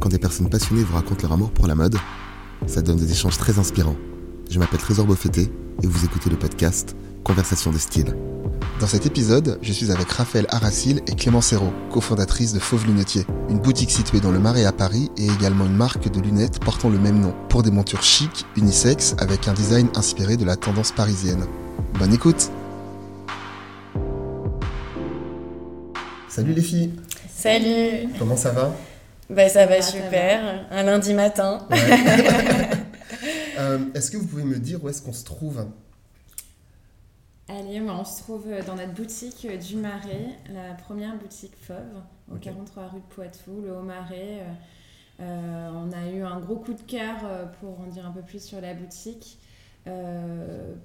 Quand des personnes passionnées vous racontent leur amour pour la mode, ça donne des échanges très inspirants. Je m'appelle Trésor Beaufetté et vous écoutez le podcast Conversation de style. Dans cet épisode, je suis avec Raphaël Aracil et Clément Serrault, cofondatrice de Fauve Lunetier, une boutique située dans le Marais à Paris et également une marque de lunettes portant le même nom, pour des montures chic, unisexes, avec un design inspiré de la tendance parisienne. Bonne écoute Salut les filles Salut Comment ça va? Bah, Ça va super, un lundi matin. Euh, est-ce que vous pouvez me dire où est-ce qu'on se trouve? Allez, on se trouve dans notre boutique du Marais, la première boutique Fauve, au 43 rue de Poitou, le Haut-Marais. Euh, on a eu un gros coup de cœur euh, pour en dire un peu plus sur la boutique.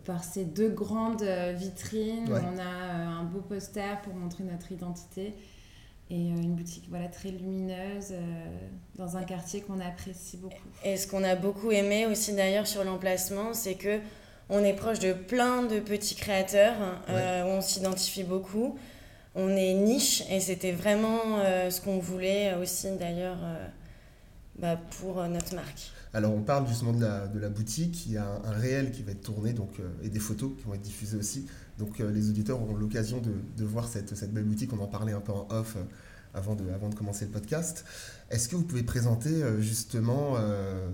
par ces deux grandes vitrines, on a un beau poster pour montrer notre identité et une boutique voilà très lumineuse dans un quartier qu'on apprécie beaucoup. Et ce qu'on a beaucoup aimé aussi d'ailleurs sur l'emplacement, c'est que on est proche de plein de petits créateurs euh, où on s'identifie beaucoup. On est niche et c'était vraiment euh, ce qu'on voulait aussi d'ailleurs euh, bah, pour notre marque. Alors on parle justement de la, de la boutique, il y a un, réel qui va être tourné donc, et des photos qui vont être diffusées aussi. Donc les auditeurs auront l'occasion de, de, voir cette, cette, belle boutique, on en parlait un peu en off avant, de, avant de commencer le podcast. Est-ce que vous pouvez présenter justement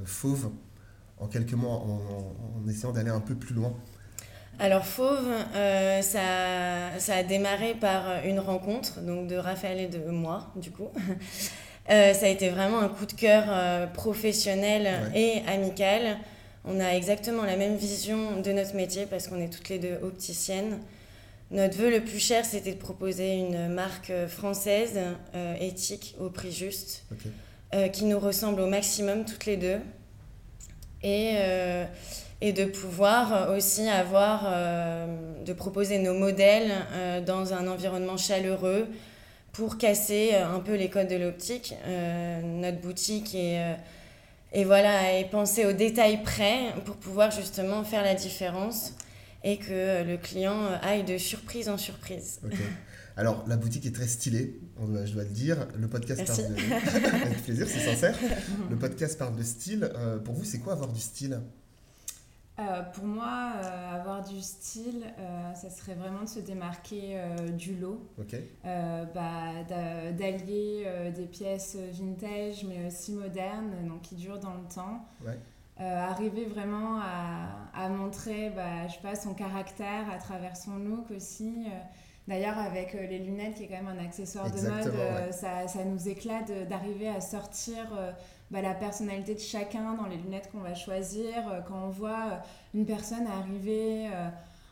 Fauve en quelques mots en, essayant d'aller un peu plus loin? Alors Fauve, euh, ça, ça, a démarré par une rencontre donc de Raphaël et de moi, du coup. Euh, ça a été vraiment un coup de cœur euh, professionnel et amical. On a exactement la même vision de notre métier parce qu'on est toutes les deux opticiennes. Notre vœu le plus cher, c'était de proposer une marque française, éthique, au prix juste, qui nous ressemble au maximum toutes les deux et, euh, et de pouvoir aussi avoir, euh, de proposer nos modèles euh, dans un environnement chaleureux pour casser un peu les codes de l'optique. notre boutique est, et voilà, est pensée au détail près pour pouvoir justement faire la différence et que le client aille de surprise en surprise. Alors, la boutique est très stylée, je dois le dire. Le podcast parle de... Avec plaisir, c'est sincère. Le podcast parle de style. Euh, pour vous, c'est quoi avoir du style? Euh, pour moi, euh, avoir du style, ça serait vraiment de se démarquer du lot. Bah, d'allier des pièces vintage, mais aussi modernes, donc qui durent dans le temps. arriver vraiment à, à montrer bah, je sais pas, son caractère à travers son look aussi. D'ailleurs, avec euh, les lunettes, qui est quand même un accessoire de mode, euh, ça, ça, nous éclate d'arriver à sortir euh, bah, la personnalité de chacun dans les lunettes qu'on va choisir. quand on voit une personne arriver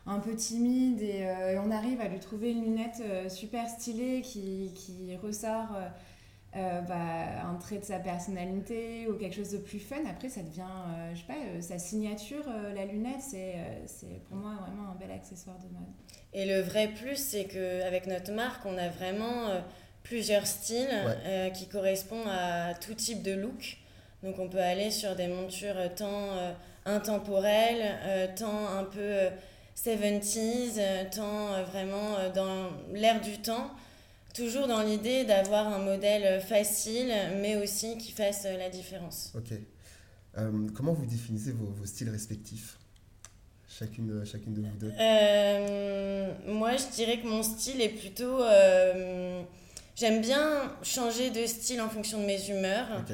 un peu timide et, on arrive à lui trouver une lunette super stylée qui, qui ressort bah, un trait de sa personnalité ou quelque chose de plus fun. Après, ça devient, je sais pas, sa signature, la lunette, c'est pour moi vraiment un bel accessoire de mode. Et le vrai plus, c'est qu'avec notre marque, on a vraiment euh, plusieurs styles euh, qui correspondent à tout type de look. Donc on peut aller sur des montures tant euh, intemporelles, tant un peu 70s, tant vraiment dans l'air du temps. Toujours dans l'idée d'avoir un modèle facile, mais aussi qui fasse la différence. Ok. comment vous définissez vos, vos styles respectifs? Chacune, chacune de vous deux euh, Moi, je dirais que mon style est plutôt... Euh, j'aime bien changer de style en fonction de mes humeurs.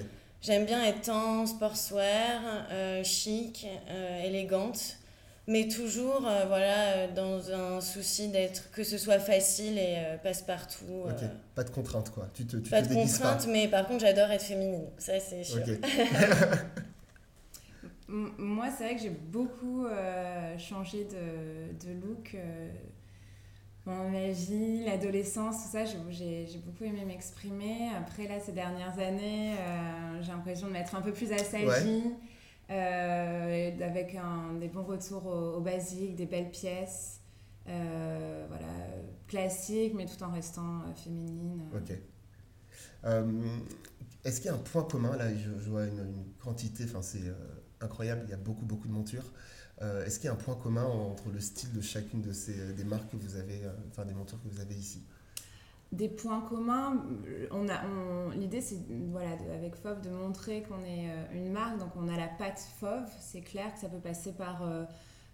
J'aime bien être en sportswear, euh, chic, élégante, mais toujours voilà, dans un souci d'être que ce soit facile et passe-partout. Pas de contraintes, quoi. Tu te, tu pas de contraintes, mais par contre, j'adore être féminine. Ça, c'est sûr. Moi, c'est vrai que j'ai beaucoup euh, changé de, de look euh, dans ma vie, l'adolescence, tout ça. J'ai beaucoup aimé m'exprimer. Après, là, ces dernières années, euh, j'ai l'impression de m'être un peu plus assagie, avec un, des bons retours au, basique, des belles pièces. voilà, classiques, mais tout en restant féminine. Ok. Est-ce qu'il y a un point commun? Là, je, vois une, une quantité, enfin, c'est incroyable, il y a beaucoup, beaucoup de montures. Euh, est-ce qu'il y a un point commun entre le style de chacune de ces, des marques que vous avez, euh, enfin des montures que vous avez ici? Des points communs, on a, l'idée c'est voilà, avec Fauve de montrer qu'on est une marque, donc on a la patte Fauve, c'est clair que ça peut passer par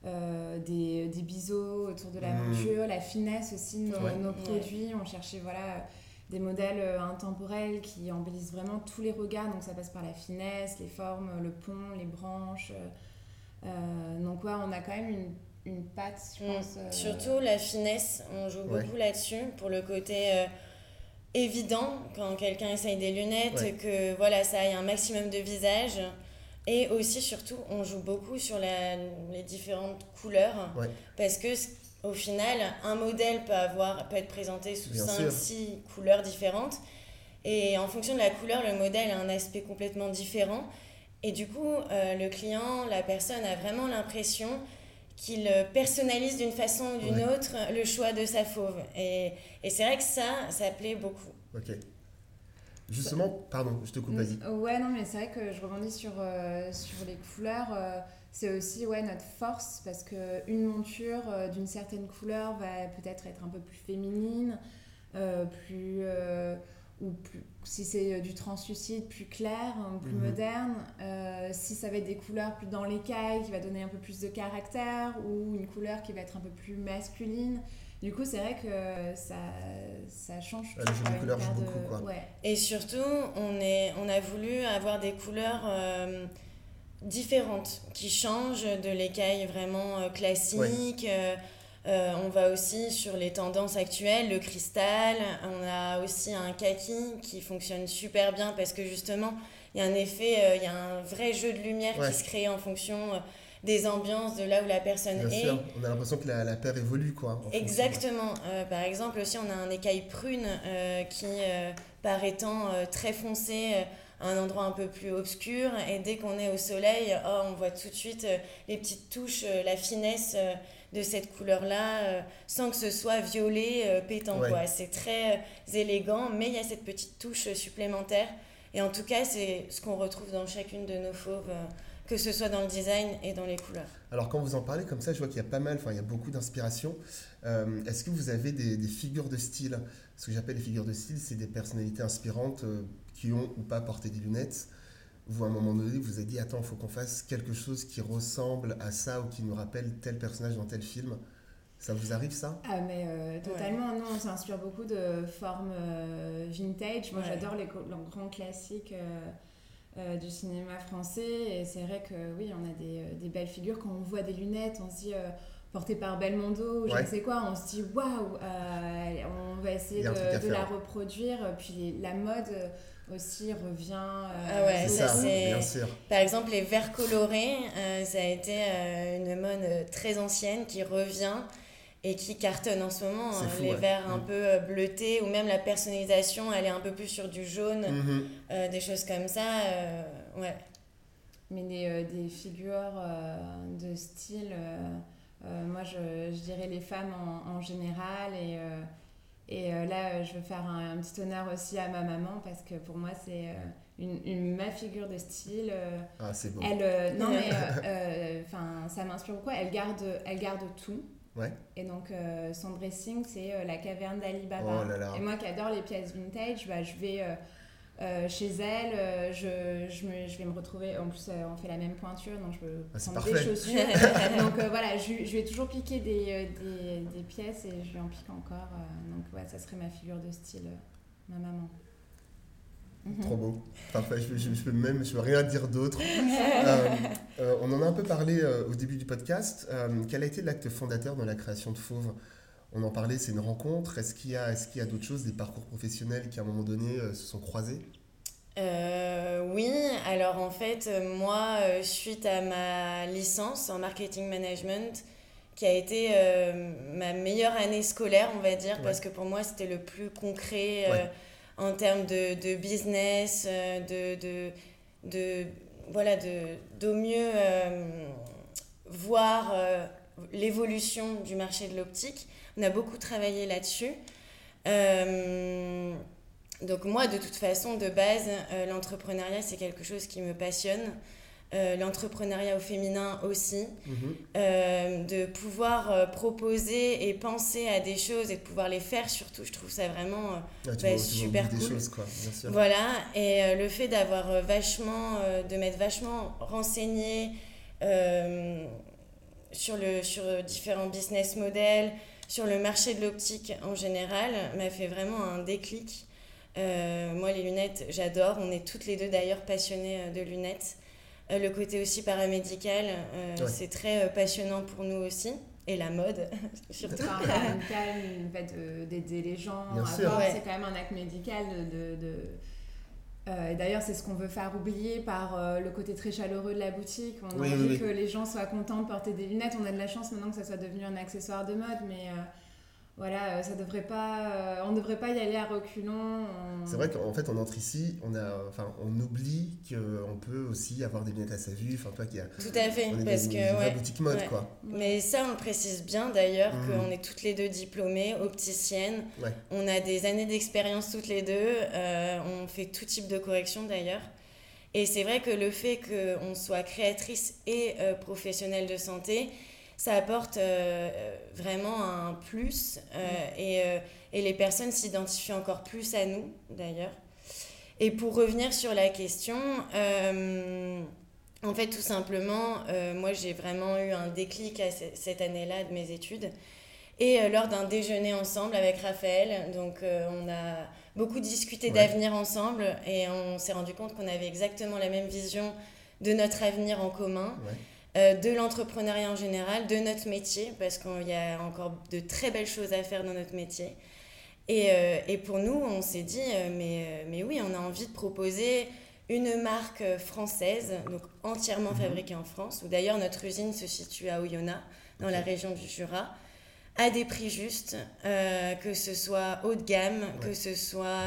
des, des biseaux autour de la mmh. monture, la finesse aussi de nos, produits, on cherchait voilà, des modèles euh, intemporels qui embellissent vraiment tous les regards. Donc ça passe par la finesse, les formes, le pont, les branches. Euh, donc ouais, on a quand même une, une patte, je mm. pense. Euh, Surtout la finesse, on joue beaucoup là-dessus pour le côté évident quand quelqu'un essaye des lunettes, que voilà, ça ait un maximum de visage. Et aussi, surtout, on joue beaucoup sur la, les différentes couleurs. Parce que au final, un modèle peut, avoir, peut être présenté sous 5, 6 couleurs différentes. Et en fonction de la couleur, le modèle a un aspect complètement différent. Et du coup, euh, le client, la personne a vraiment l'impression qu'il personnalise d'une façon ou d'une autre le choix de sa fauve. Et, et c'est vrai que ça, ça plaît beaucoup. Ok. Justement, pardon, je te coupe, vas-y. Ouais, non, mais c'est vrai que je rebondis sur, euh, sur les couleurs. Euh, c'est aussi ouais, notre force parce qu'une monture euh, d'une certaine couleur va peut-être être un peu plus féminine, euh, plus, euh, ou plus, si c'est du translucide, plus clair, hein, plus mhm. moderne. si ça va être des couleurs plus dans l'écaille, qui va donner un peu plus de caractère, ou une couleur qui va être un peu plus masculine. Du coup, c'est vrai que ça, ça change. Ah, les couleurs beaucoup. Quoi. Ouais. Et surtout, on, est, on a voulu avoir des couleurs différentes qui changent de l'écaille vraiment euh, classique. Euh, euh, on va aussi sur les tendances actuelles, le cristal. On a aussi un kaki qui fonctionne super bien parce que justement, il y a un effet, il y a un vrai jeu de lumière qui se crée en fonction des ambiances, de là où la personne est. Sûr. On a l'impression que la, la, paire évolue, quoi. Exactement. par exemple, aussi, on a un écaille prune qui, par étant très foncé, un endroit un peu plus obscur. Et dès qu'on est au soleil, oh, on voit tout de suite euh, les petites touches, euh, la finesse euh, de cette couleur-là, sans que ce soit violet, pétant. quoi C'est très élégant, mais il y a cette petite touche supplémentaire. Et en tout cas, c'est ce qu'on retrouve dans chacune de nos fauves que ce soit dans le design et dans les couleurs. Alors quand vous en parlez comme ça, je vois qu'il y a pas mal, enfin il y a beaucoup d'inspiration. Est-ce que vous avez des, des, figures de style? Ce que j'appelle les figures de style, c'est des personnalités inspirantes qui ont ou pas porté des lunettes, vous, à un moment donné, vous avez dit Attends, il faut qu'on fasse quelque chose qui ressemble à ça ou qui nous rappelle tel personnage dans tel film. Ça vous arrive ça? Ah mais euh, totalement, non, on s'inspire beaucoup de formes euh, vintage. Moi j'adore les, grands classiques euh, du cinéma français et c'est vrai que oui, on a des, des, belles figures. Quand on voit des lunettes, on se dit portées par Belmondo ou je ne sais quoi, on se dit waouh, on va essayer de, de la reproduire. Puis la mode aussi revient. Euh, ah ouais, ça, c'est. Par exemple, les verres colorés, euh, ça a été euh, une mode très ancienne qui revient et qui cartonne en ce moment. Hein. les verres un mm. peu bleutés ou même la personnalisation, elle est un peu plus sur du jaune, mm-hmm. des choses comme ça. ouais. Mais des, des figures de style, moi je, je, dirais les femmes en, en général et et euh, là, euh, je veux faire un, petit honneur aussi à ma maman parce que pour moi, c'est euh, une, une, ma figure de style. ah, c'est bon. Elle, non, mais enfin ça m'inspire beaucoup. Elle garde, elle garde tout. Ouais. Et donc, son dressing, c'est la caverne d'Ali Baba. Oh Et moi qui adore les pièces vintage, bah, je vais euh, chez elle, euh, je, je, me, je, vais me retrouver. En plus, euh, on fait la même pointure, donc je peux ah, prendre des chaussures. donc voilà, je, je, vais toujours piquer des, des, des, pièces et je lui en pique encore. donc ouais, ça serait ma figure de style, ma maman. Mhm. Trop beau. Parfait, je, je, peux même je peux rien dire d'autre. on en a un peu parlé au début du podcast. quel a été l'acte fondateur dans la création de Fauve? On en parlait, c'est une rencontre. Est-ce qu'il y a, est-ce qu'il y a d'autres choses, des parcours professionnels qui à un moment donné euh, se sont croisés? Euh, oui, alors en fait, euh, moi, suite à ma licence en marketing management, qui a été ma meilleure année scolaire, on va dire, parce que pour moi, c'était le plus concret en termes de, de business, de, de, de, voilà, de, de mieux voir l'évolution du marché de l'optique. On a beaucoup travaillé là-dessus. Euh, donc moi, de toute façon, de base, euh, l'entrepreneuriat, c'est quelque chose qui me passionne. euh, l'entrepreneuriat au féminin aussi, mhm. de pouvoir proposer et penser à des choses et de pouvoir les faire surtout, je trouve ça vraiment bah, super cool. Choses, quoi, bien sûr. Voilà, et le fait d'avoir vachement, de m'être vachement renseigné sur, le, sur différents business models, sur le marché de l'optique en général, m'a fait vraiment un déclic. moi, les lunettes, j'adore. On est toutes les deux d'ailleurs passionnées de lunettes. Euh, le côté aussi paramédical, euh, c'est très euh, passionnant pour nous aussi. Et la mode, surtout. paramédical, le fait d'aider les gens c'est quand même un acte médical de... de, D'ailleurs, c'est ce qu'on veut faire oublier par le côté très chaleureux de la boutique. On a envie que les gens soient contents de porter des lunettes. On a de la chance maintenant que ça soit devenu un accessoire de mode, mais voilà, euh, ça devrait pas, euh, on ne devrait pas y aller à reculons. C'est vrai qu'en fait, on entre ici, on, a, enfin, on oublie qu'on peut aussi avoir des lunettes à sa vue. Enfin, toi qui a, Tout à fait, parce que. boutique mode, quoi. Mais ça, on le précise bien d'ailleurs, mmh. qu'on est toutes les deux diplômées, opticiennes. On a des années d'expérience toutes les deux. Euh, on fait tout type de correction d'ailleurs. Et c'est vrai que le fait qu'on soit créatrice et professionnelle de santé, ça apporte euh, vraiment un plus euh, mm. et, euh, et, les personnes s'identifient encore plus à nous d'ailleurs. Et pour revenir sur la question, en fait tout simplement, moi j'ai vraiment eu un déclic à cette année-là de mes études. Et lors d'un déjeuner ensemble avec Raphaël, donc on a beaucoup discuté d'avenir ensemble et on s'est rendu compte qu'on avait exactement la même vision de notre avenir en commun. Euh, de l'entrepreneuriat en général, de notre métier, parce qu'il y a encore de très belles choses à faire dans notre métier. Et, euh, et pour nous, on s'est dit, euh, mais, mais oui, on a envie de proposer une marque française, donc entièrement mhm. fabriquée en France, où d'ailleurs notre usine se situe à Oyonnax, dans la région du Jura, à des prix justes, que ce soit haut de gamme, que ce soit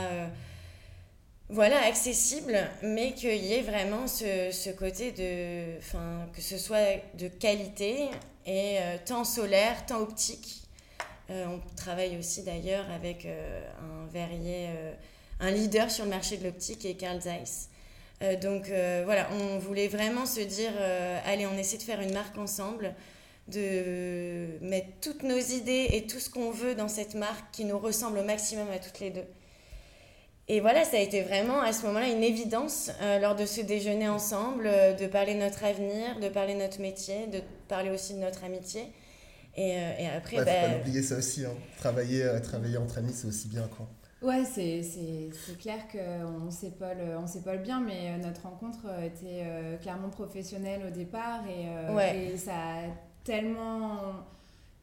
voilà, accessible, mais qu'il y ait vraiment ce, ce côté de. Enfin, que ce soit de qualité et euh, tant solaire, tant optique. Euh, on travaille aussi d'ailleurs avec euh, un verrier, un leader sur le marché de l'optique et Carl Zeiss. donc voilà, on voulait vraiment se dire allez, on essaie de faire une marque ensemble, de mettre toutes nos idées et tout ce qu'on veut dans cette marque qui nous ressemble au maximum à toutes les deux. Et voilà, ça a été vraiment à ce moment-là une évidence euh, lors de ce déjeuner ensemble, euh, de parler de notre avenir, de parler de notre métier, de parler aussi de notre amitié. Et, euh, et après, ouais, bah... faut pas oublier ça aussi. Hein. Travailler, travailler entre amis, c'est aussi bien. Quoi. Ouais, c'est, clair qu'on s'épaule, on s'épaule bien, mais notre rencontre était clairement professionnelle au départ et, et ça a tellement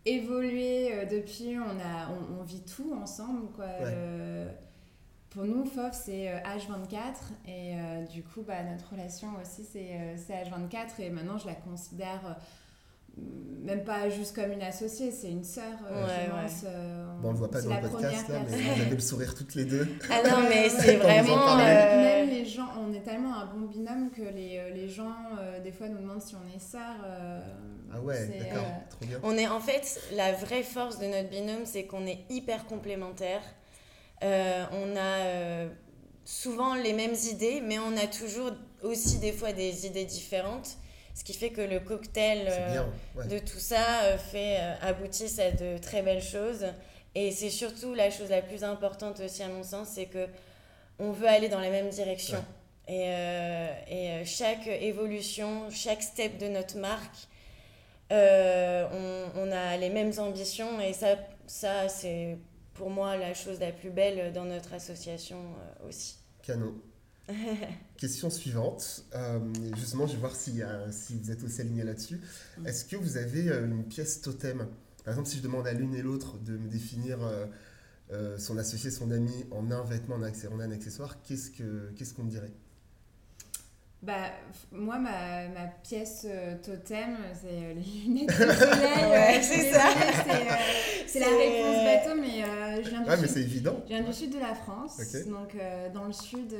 évolué depuis. On, a, on, vit tout ensemble. Quoi. Pour nous, FOF, c'est H24 euh, et euh, du coup, bah, notre relation aussi, c'est H24 euh, et maintenant, je la considère même pas juste comme une associée, c'est une sœur. Ouais, bon, on le voit pas dans le podcast là, mais vous avez le sourire toutes les deux. Ah non, mais c'est vraiment. Même les gens, on est tellement un bon binôme que les, les gens, des fois, nous demandent si on est sœurs. ah ouais, d'accord, trop bien. On est en fait, la vraie force de notre binôme, c'est qu'on est hyper complémentaires. Euh, on a euh, souvent les mêmes idées, mais on a toujours aussi des fois des idées différentes. Ce qui fait que le cocktail euh, de tout ça fait aboutisse à de très belles choses. Et c'est surtout la chose la plus importante aussi à mon sens, c'est que on veut aller dans la même direction. Et, et, chaque évolution, chaque step de notre marque, on, on, a les mêmes ambitions. Et ça, ça c'est pour moi la chose la plus belle dans notre association euh, aussi. Canon. Question suivante. Euh, justement, je vais voir si, si vous êtes aussi alignés là-dessus. Mm. Est-ce que vous avez euh, une pièce totem? Par exemple, si je demande à l'une et l'autre de me définir son associé, son ami en un vêtement, en un accessoire, qu'est-ce qu'on ce qu'on dirait? Bah, moi, ma, ma pièce euh, totem, c'est euh, les lunettes de soleil. ouais, c'est ça. C'est la réponse bateau, mais je viens du sud. mais c'est évident. Je viens du sud de la France. Donc, dans le sud,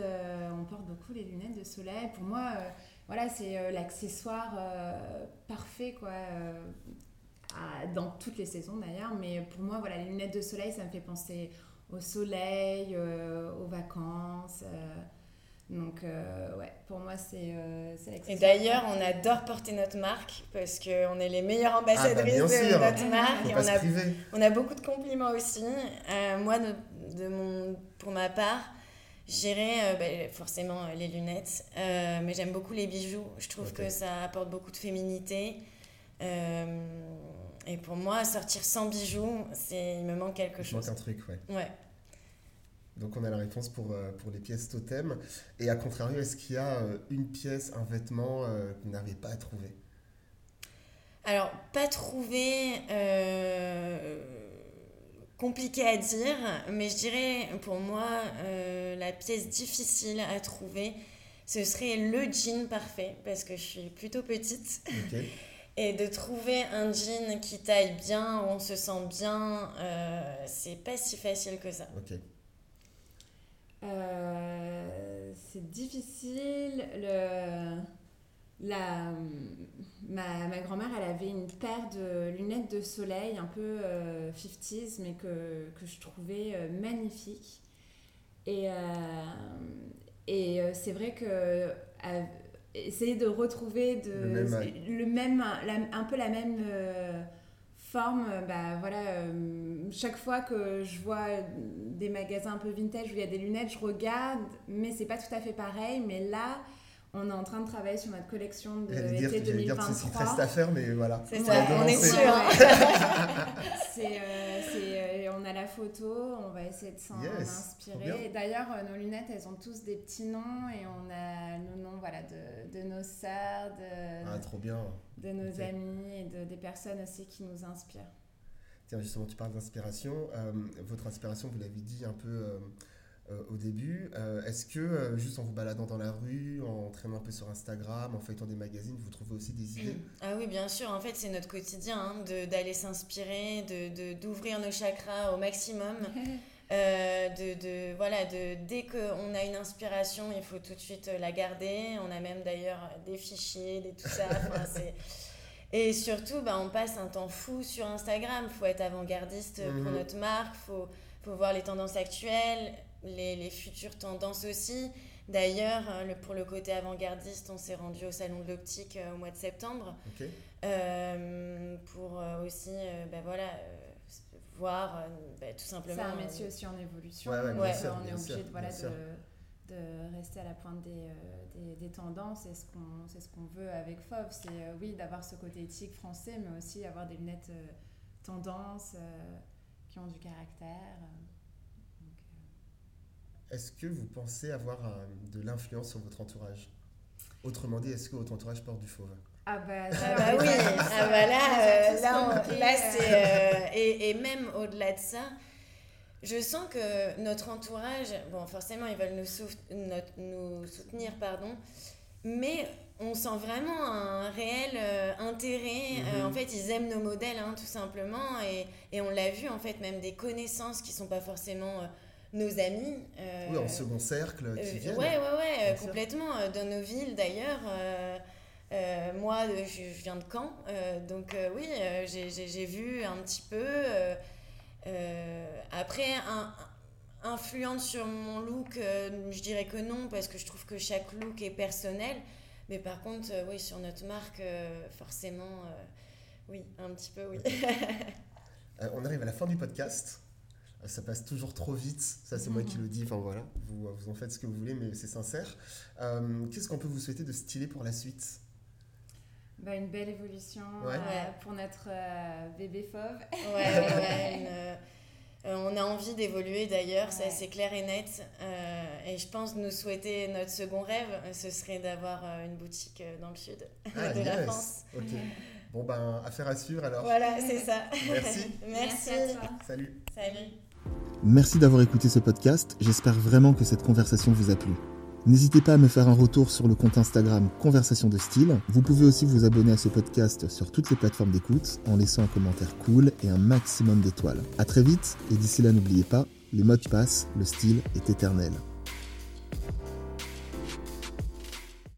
on porte beaucoup les lunettes de soleil. Pour moi, voilà, c'est l'accessoire parfait, quoi. dans toutes les saisons d'ailleurs, mais pour moi, voilà, les lunettes de soleil, ça me fait penser au soleil, aux vacances Donc, ouais, pour moi, c'est euh, Et d'ailleurs, on adore porter notre marque parce qu'on est les meilleures ambassadrices ah bah, de notre marque. et on, a, on a beaucoup de compliments aussi. moi, de, mon, pour ma part, J'irai euh, bah, forcément euh, les lunettes, euh, mais j'aime beaucoup les bijoux. Je trouve que ça apporte beaucoup de féminité. et pour moi, sortir sans bijoux, c'est il me manque quelque chose. Il manque un truc, ouais. Ouais. Donc on a la réponse pour, pour les pièces totem. Et à contrario, est-ce qu'il y a une pièce, un vêtement que vous n'arrivez pas à trouver Alors, pas trouver compliqué à dire, mais je dirais pour moi, euh, la pièce difficile à trouver, ce serait le jean parfait, parce que je suis plutôt petite. Et de trouver un jean qui taille bien, où on se sent bien, euh, c'est pas si facile que ça. Euh, c'est difficile. Le la, ma, ma grand-mère, elle avait une paire de lunettes de soleil un peu 50s, euh, mais que, que, je trouvais euh, magnifique. Et, euh, et c'est vrai que essayer de retrouver de, le même, un peu la même forme, bah voilà, chaque fois que je vois des magasins un peu vintage où il y a des lunettes, je regarde, mais c'est pas tout à fait pareil. Mais là, on est en train de travailler sur notre collection de l'été 2023. C'est reste à faire, mais voilà. C'est ça, on est sûr. c'est, euh, euh, on a la photo, on va essayer de s'en inspirer. D'ailleurs, euh, nos lunettes, elles ont tous des petits noms et on a nos noms voilà, de, de nos sœurs, de, ah, trop bien. de nos amis et de, des personnes aussi qui nous inspirent. Tiens, justement, tu parles d'inspiration. votre inspiration, vous l'avez dit un peu euh, au début. Euh, est-ce que euh, juste en vous baladant dans la rue, en traînant un peu sur Instagram, en feuilletant des magazines, vous trouvez aussi des idées? Ah oui, bien sûr. En fait, c'est notre quotidien hein, d'aller s'inspirer, d'ouvrir de, nos chakras au maximum. de, de, voilà, de, dès qu'on a une inspiration, il faut tout de suite la garder. On a même d'ailleurs des fichiers, des tout ça. et surtout, bah, on passe un temps fou sur Instagram. Il faut être avant-gardiste pour mhm. notre marque. Il faut, faut voir les tendances actuelles les, les futures tendances aussi. D'ailleurs, euh, pour le côté avant-gardiste, on s'est rendu au Salon de l'Optique euh, au mois de septembre euh, pour aussi ben voilà, voir ben, tout simplement. C'est un métier aussi en évolution? on est obligé de, voilà, de, de, rester à la pointe des, des, des tendances. C'est ce qu'on ce qu'on veut avec FOV. C'est oui, d'avoir ce côté éthique français, mais aussi avoir des lunettes tendances qui ont du caractère. Est-ce que vous pensez avoir euh, de l'influence sur votre entourage? Autrement dit, est-ce que votre entourage porte du fauve? Ah bah, ah bah oui, ah bah là, euh, là, là c'est... Euh, et, et, même au-delà de ça, je sens que notre entourage, bon forcément ils veulent nous, nous soutenir, pardon, mais on sent vraiment un réel intérêt. Mhm. en fait, ils aiment nos modèles, hein, tout simplement, et, et on l'a vu, en fait, même des connaissances qui sont pas forcément nos amis. Euh, oui, en second cercle qui euh, viennent. Ouais, ouais, ouais, complètement. Euh, dans nos villes d'ailleurs. moi, je, viens de Caen, donc oui, j'ai vu un petit peu. après, un, influente sur mon look, je dirais que non, parce que je trouve que chaque look est personnel. Mais par contre, oui, sur notre marque, forcément, oui, un petit peu, oui. on arrive à la fin du podcast ça passe toujours trop vite. Ça, c'est moi qui le dis. Enfin voilà, vous, vous en faites ce que vous voulez, mais c'est sincère. Euh, qu'est-ce qu'on peut vous souhaiter de stylé pour la suite? Bah, Une belle évolution euh, pour notre euh, bébé fauve. Ouais, on a envie d'évoluer d'ailleurs, ça c'est clair et net. et je pense nous souhaiter notre second rêve, ce serait d'avoir une boutique dans le sud ah, de la France. Ok. Bon ben, affaire à suivre alors. Voilà, c'est ça. Merci. Merci. Salut. Salut. Merci d'avoir écouté ce podcast, j'espère vraiment que cette conversation vous a plu. N'hésitez pas à me faire un retour sur le compte Instagram Conversation de Style. Vous pouvez aussi vous abonner à ce podcast sur toutes les plateformes d'écoute en laissant un commentaire cool et un maximum d'étoiles. A très vite et d'ici là n'oubliez pas, les modes passent, le style est éternel.